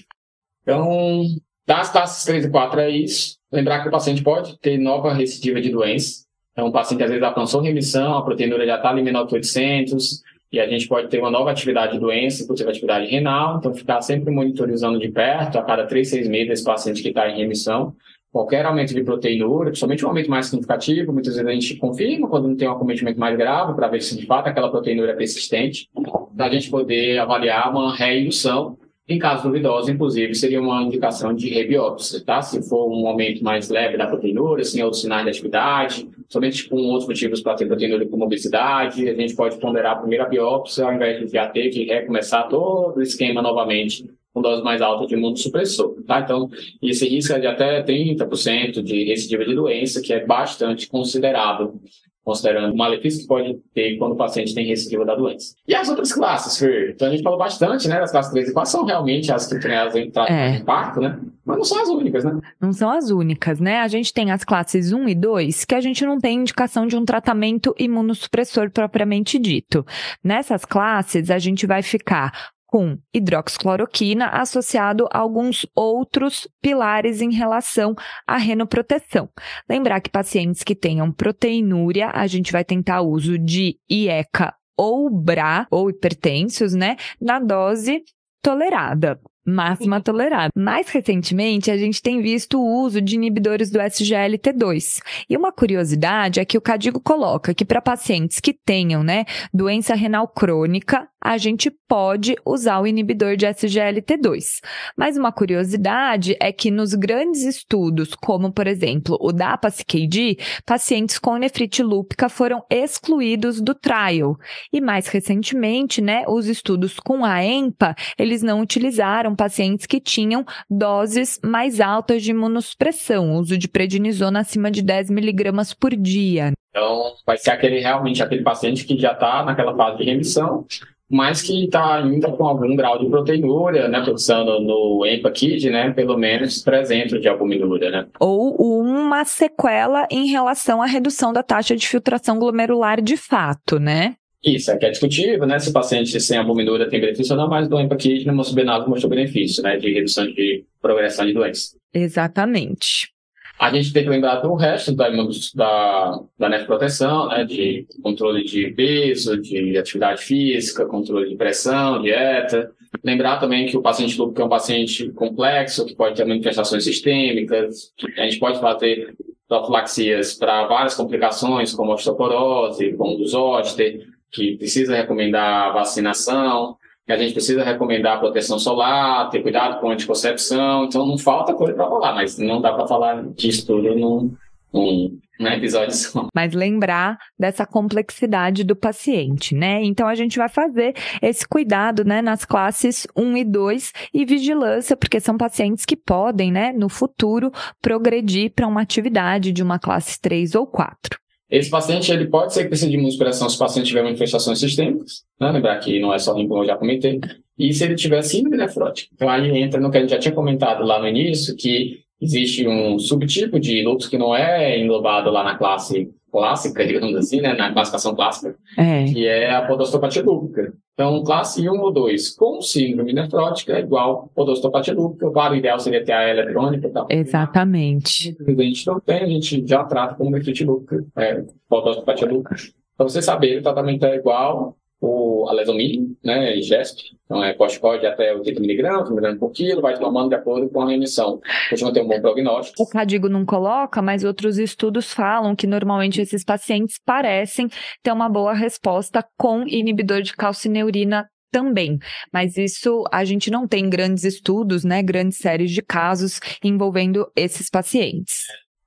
Então, das classes 3 e 4 é isso. Lembrar que o paciente pode ter nova recidiva de doença, então, o paciente às vezes alcançou remissão, a proteinúria já está ali menor que 800, e a gente pode ter uma nova atividade de doença, inclusive atividade renal, então ficar sempre monitorizando de perto, a cada 3, 6 meses, esse paciente que está em remissão. Qualquer aumento de proteinúria, principalmente um aumento mais significativo, muitas vezes a gente confirma quando não tem um acometimento mais grave, para ver se de fato aquela proteinúria é persistente, para a gente poder avaliar uma reindução em caso duvidoso, inclusive, seria uma indicação de rebiópsia, tá? Se for um aumento mais leve da proteinúria, sem outros sinais de atividade, somente com outros motivos para ter proteinúria como obesidade, a gente pode ponderar a primeira biópsia, ao invés de já ter que recomeçar todo o esquema novamente com dose mais alta de imunossupressor, tá? Então, esse risco é de até 30% de recidiva de doença, que é bastante considerável considerando o malefício que pode ter quando o paciente tem recidiva da doença. E as outras classes, Fer? Então a gente falou bastante, né, das classes 3 e 4, são realmente as que têm as é. impacto, né? Mas não são as únicas, né? Não são as únicas, né? A gente tem as classes 1 e 2, que a gente não tem indicação de um tratamento imunossupressor propriamente dito. Nessas classes, a gente vai ficar com hidroxicloroquina associado a alguns outros pilares em relação à renoproteção. Lembrar que pacientes que tenham proteinúria, a gente vai tentar uso de IECA ou BRA, ou hipertensos, né, na dose tolerada máxima tolerada. Mais recentemente, a gente tem visto o uso de inibidores do SGLT2. E uma curiosidade é que o Cadigo coloca que para pacientes que tenham, né, doença renal crônica, a gente pode usar o inibidor de SGLT2. Mas uma curiosidade é que nos grandes estudos, como por exemplo o da PASCAD, pacientes com nefrite lúpica foram excluídos do trial. E mais recentemente, né, os estudos com a EMPA, eles não utilizaram pacientes que tinham doses mais altas de imunossupressão, uso de prednisona acima de 10 miligramas por dia. Então, vai ser aquele realmente aquele paciente que já está naquela fase de remissão, mas que está ainda com algum grau de proteinúria, né, pensando no EMPA-KID, né, pelo menos 300 de albuminúria, né. Ou uma sequela em relação à redução da taxa de filtração glomerular de fato, né. Isso, é que é discutível, né? Se o paciente sem albumidura tem benefício ou não, mas do empaquite no mostrou mostrou benefício, né? De redução de progressão de doença. Exatamente. A gente tem que lembrar do resto da, da, da nefroproteção, né? De controle de peso, de atividade física, controle de pressão, dieta. Lembrar também que o paciente lúpico é um paciente complexo, que pode ter manifestações sistêmicas, a gente pode fazer profilaxias para várias complicações, como osteoporose, como o zoster, que precisa recomendar vacinação, que a gente precisa recomendar proteção solar, ter cuidado com anticoncepção, então não falta coisa para falar, mas não dá para falar disso tudo num, um, um episódio só. Mas lembrar dessa complexidade do paciente, né? Então a gente vai fazer esse cuidado, né, nas classes 1 e 2 e vigilância, porque são pacientes que podem, né, no futuro progredir para uma atividade de uma classe 3 ou 4. Esse paciente ele pode ser que precise de imunossupressão se o paciente tiver manifestações sistêmicas, né? lembrar que não é só limpo, eu já comentei, e se ele tiver síndrome nefrótica. Então aí entra no que a gente já tinha comentado lá no início, que existe um subtipo de lúpus que não é englobado lá na classe clássica, digamos assim, né, na classificação clássica, é. que é a podostopatia lúpica. Então, classe 1 ou 2 com síndrome nefrótica é igual podostopatia lúpica. Claro, o ideal seria ter a eletrônica e tal. Exatamente. A gente não tem, a gente já trata como nefrite lúpica, é, podostopatia lúpica. Para você saber, o tratamento é igual o alesomib, né, GESP, então é corticoide até 80 mg, mg por quilo, vai tomando de acordo com a remissão. Costuma ter um bom prognóstico. O Cadigo não coloca, mas outros estudos falam que normalmente esses pacientes parecem ter uma boa resposta com inibidor de calcineurina também. Mas isso a gente não tem grandes estudos, né, grandes séries de casos envolvendo esses pacientes.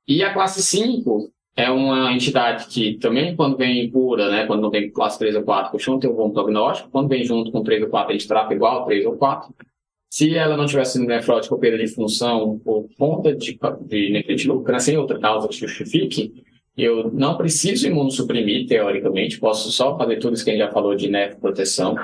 E a classe 5 é uma entidade que também, quando vem pura, né, quando não vem classe 3 ou 4, costuma ter um bom prognóstico. Quando vem junto com 3 ou 4, a gente trata igual 3 ou 4. Se ela não tiver sido nefrótica ou perda de função por conta de, de nefrite lúpica, sem outra causa que justifique, eu não preciso imunossuprimir, teoricamente, posso só fazer tudo isso que a gente já falou de nefroproteção.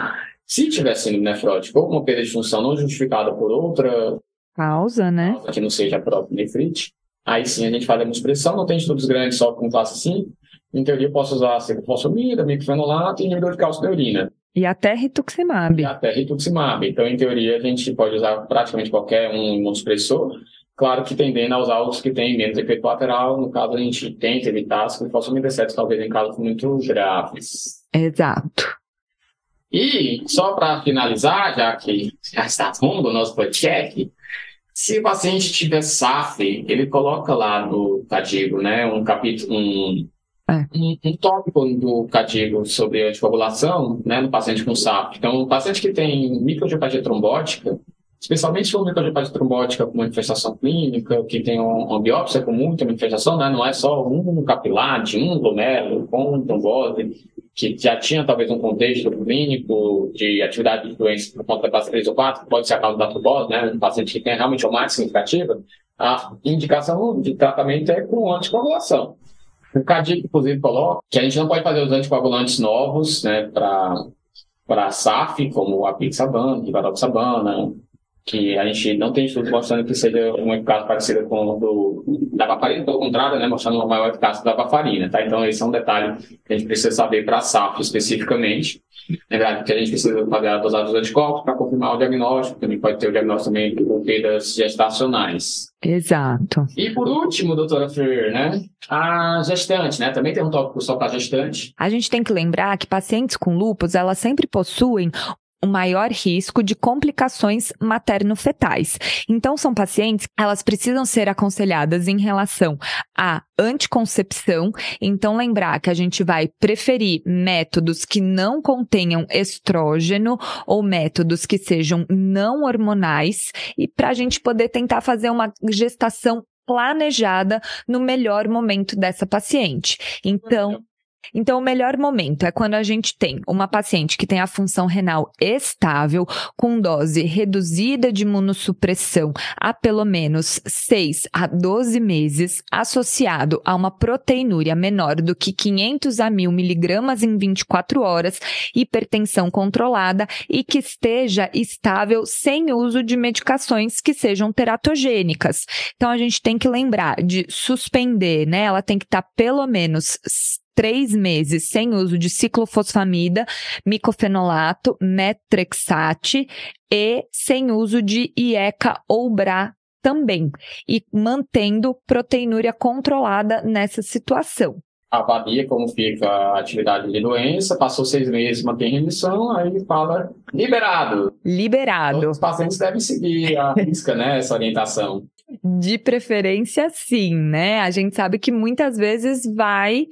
Se tiver sido nefrótica ou uma perda de função não justificada por outra causa, né? Causa que não seja a própria nefrite, Aí sim a gente faz a expressão, não tem estudos grandes só com classe 5. Em teoria, eu posso usar ciclofosfamida, microfenolato e inibidor de cálcio da urina. E até rituximab. E até rituximab. Então, em teoria, a gente pode usar praticamente qualquer um imunossupressor. Claro que tendendo a usar os que têm menos efeito colateral. No caso, a gente tenta evitar ciclofosfamida, exceto talvez em casos muito graves. Exato. E, só para finalizar, já que já está fundo o nosso podcast, se o paciente tiver SAF, ele coloca lá no Cadigo, né, um capítulo, um, é. um, um, tópico do Cadigo sobre anticoagulação, né, no paciente com SAF. Então, o paciente que tem microangiopatia trombótica, especialmente se for trombótica com manifestação clínica, que tem uma biópsia com muita manifestação, né, não é só um capilar de um glomérulo com trombose, que já tinha talvez um contexto clínico de atividade de doença por conta da classe 3 ou 4, pode ser a causa da trombose, né? Um paciente que tem realmente uma mais significativa, a indicação de tratamento é com anticoagulação. O CADIC, inclusive, coloca que a gente não pode fazer os anticoagulantes novos, né, para SAF, como a Pixabana, Rivaroxabana, que a gente não tem estudos mostrando que seja uma eficácia parecida com o do, da varfarina, pelo contrário, né, mostrando uma maior eficácia da varfarina, tá? Então, esse é um detalhe que a gente precisa saber para a SAF especificamente. Lembrar que a gente precisa fazer a dosagem dos anticorpos para confirmar o diagnóstico, também pode ter o diagnóstico também com perdas gestacionais. Exato. E por último, doutora Fer, né? A gestante, né? Também tem um tópico só para gestante. A gente tem que lembrar que pacientes com lúpus, elas sempre possuem o maior risco de complicações materno-fetais. Então, são pacientes, elas precisam ser aconselhadas em relação à anticoncepção. Então, lembrar que a gente vai preferir métodos que não contenham estrógeno ou métodos que sejam não hormonais e para a gente poder tentar fazer uma gestação planejada no melhor momento dessa paciente. Então, então, o melhor momento é quando a gente tem uma paciente que tem a função renal estável, com dose reduzida de imunossupressão há pelo menos 6 a 12 meses, associado a uma proteinúria menor do que 500 a 1000 miligramas em 24 horas, hipertensão controlada e que esteja estável sem uso de medicações que sejam teratogênicas. Então, a gente tem que lembrar de suspender, né? Ela tem que estar tá pelo menos três meses sem uso de ciclofosfamida, micofenolato, metrexate e sem uso de IECA ou BRA também, e mantendo proteinúria controlada nessa situação avalia como fica a atividade de doença, passou seis meses, mantém remissão, aí fala liberado. Liberado. Os pacientes devem seguir a risca, né, essa orientação. De preferência, sim, né? A gente sabe que muitas vezes vai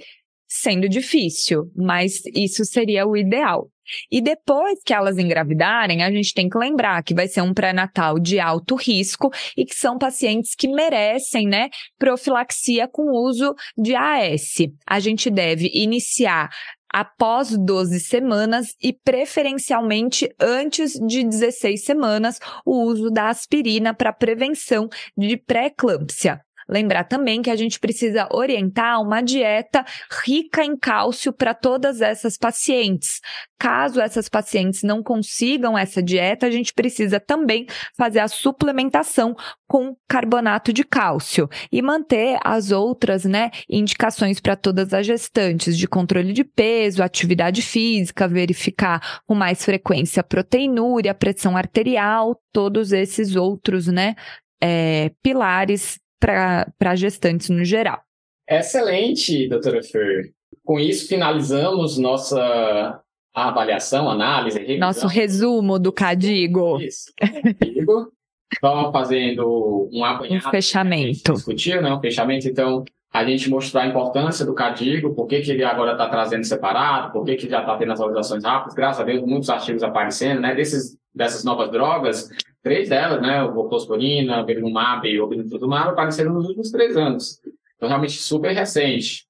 sendo difícil, mas isso seria o ideal. E depois que elas engravidarem, a gente tem que lembrar que vai ser um pré-natal de alto risco e que são pacientes que merecem, né, profilaxia com uso de AS. A gente deve iniciar após 12 semanas e preferencialmente antes de 16 semanas o uso da aspirina para prevenção de pré-eclâmpsia. Lembrar também que a gente precisa orientar uma dieta rica em cálcio para todas essas pacientes. Caso essas pacientes não consigam essa dieta, a gente precisa também fazer a suplementação com carbonato de cálcio e manter as outras, né, indicações para todas as gestantes de controle de peso, atividade física, verificar com mais frequência a proteinúria, pressão arterial, todos esses outros, né, é, pilares para gestantes no geral. Excelente, doutora Fer. Com isso, finalizamos nossa avaliação, análise, revisão. Nosso resumo do Cadigo. Isso. Cadigo. Estamos fazendo um apanhado. Um fechamento. Discutiu, né? Um fechamento. Então, a gente mostrou a importância do Cadigo, por que, que ele agora está trazendo separado, por que, que já está tendo as atualizações rápidas. Graças a Deus, muitos artigos aparecendo, né? Desses, dessas novas drogas, Três delas, né, o Voclosporina, o Belimumab e o Obinutuzumab, apareceram nos últimos três anos. Então, realmente super recente.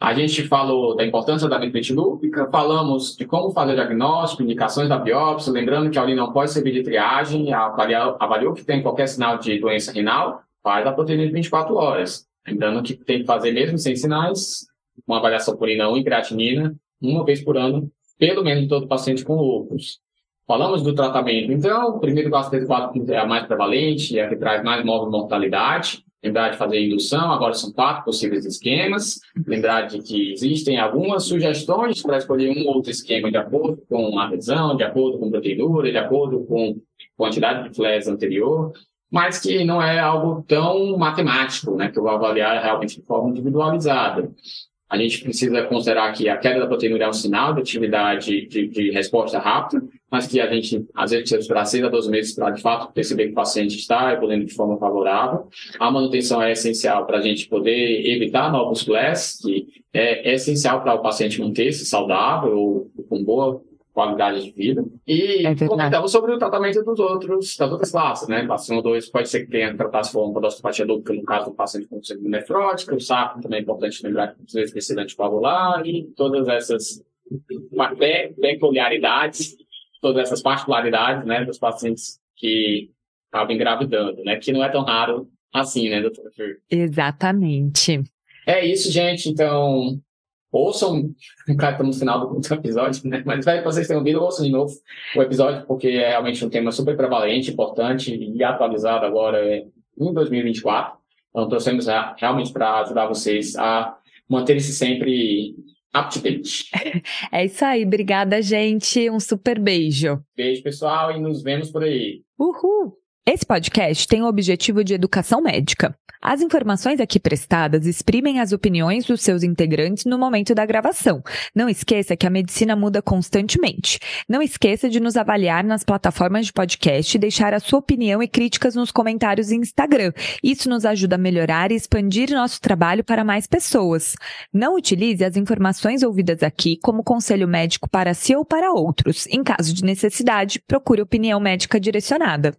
A gente falou da importância da metilúpica, falamos de como fazer o diagnóstico, indicações da biópsia, lembrando que a urina não pode servir de triagem, avaliou, avaliou que tem qualquer sinal de doença renal, faz a proteína de 24 horas. Lembrando que tem que fazer mesmo sem sinais, uma avaliação por urina 1 e creatinina, uma vez por ano, pelo menos em todo paciente com lúpus. Falamos do tratamento. Então, o primeiro classe 4 é a mais prevalente, é a que traz mais móvel mortalidade. Lembrar de fazer indução, agora são quatro possíveis esquemas. Lembrar de que existem algumas sugestões para escolher um ou outro esquema de acordo com a adesão, de acordo com proteinura, de acordo com quantidade de flares anterior, mas que não é algo tão matemático, né, que eu vou avaliar realmente de forma individualizada. A gente precisa considerar que a queda da proteína é um sinal de atividade de, de resposta rápida, mas que a gente, às vezes, precisa esperar seis a 12 meses para, de fato, perceber que o paciente está evoluindo de forma favorável. A manutenção é essencial para a gente poder evitar novos flash, que é, essencial para o paciente manter-se saudável ou com boa qualidade de vida. E é comentamos sobre o tratamento dos outros, das outras classes, né? Vacina 2 pode ser que tenha que tratar se for uma osteopatia dupla, no caso do paciente com síndrome nefrótica, o sapo também é importante lembrar que precisa esquecer anticoagular e todas essas peculiaridades, todas essas particularidades, né, dos pacientes que acabam engravidando, né? Que não é tão raro assim, né, doutora Exatamente. É isso, gente. Então, ouçam, claro, estamos no final do episódio, né? Mas espero que vocês tenham ouvido, ouçam de novo o episódio, porque é realmente um tema super prevalente, importante e atualizado agora em 2024. Então, trouxemos realmente para ajudar vocês a manterem-se sempre up to date. É isso aí, obrigada, gente. Um super beijo. Beijo, pessoal, e nos vemos por aí. Uhul! Esse podcast tem o objetivo de educação médica. As informações aqui prestadas exprimem as opiniões dos seus integrantes no momento da gravação. Não esqueça que a medicina muda constantemente. Não esqueça de nos avaliar nas plataformas de podcast e deixar a sua opinião e críticas nos comentários em Instagram. Isso nos ajuda a melhorar e expandir nosso trabalho para mais pessoas. Não utilize as informações ouvidas aqui como conselho médico para si ou para outros. Em caso de necessidade, procure opinião médica direcionada.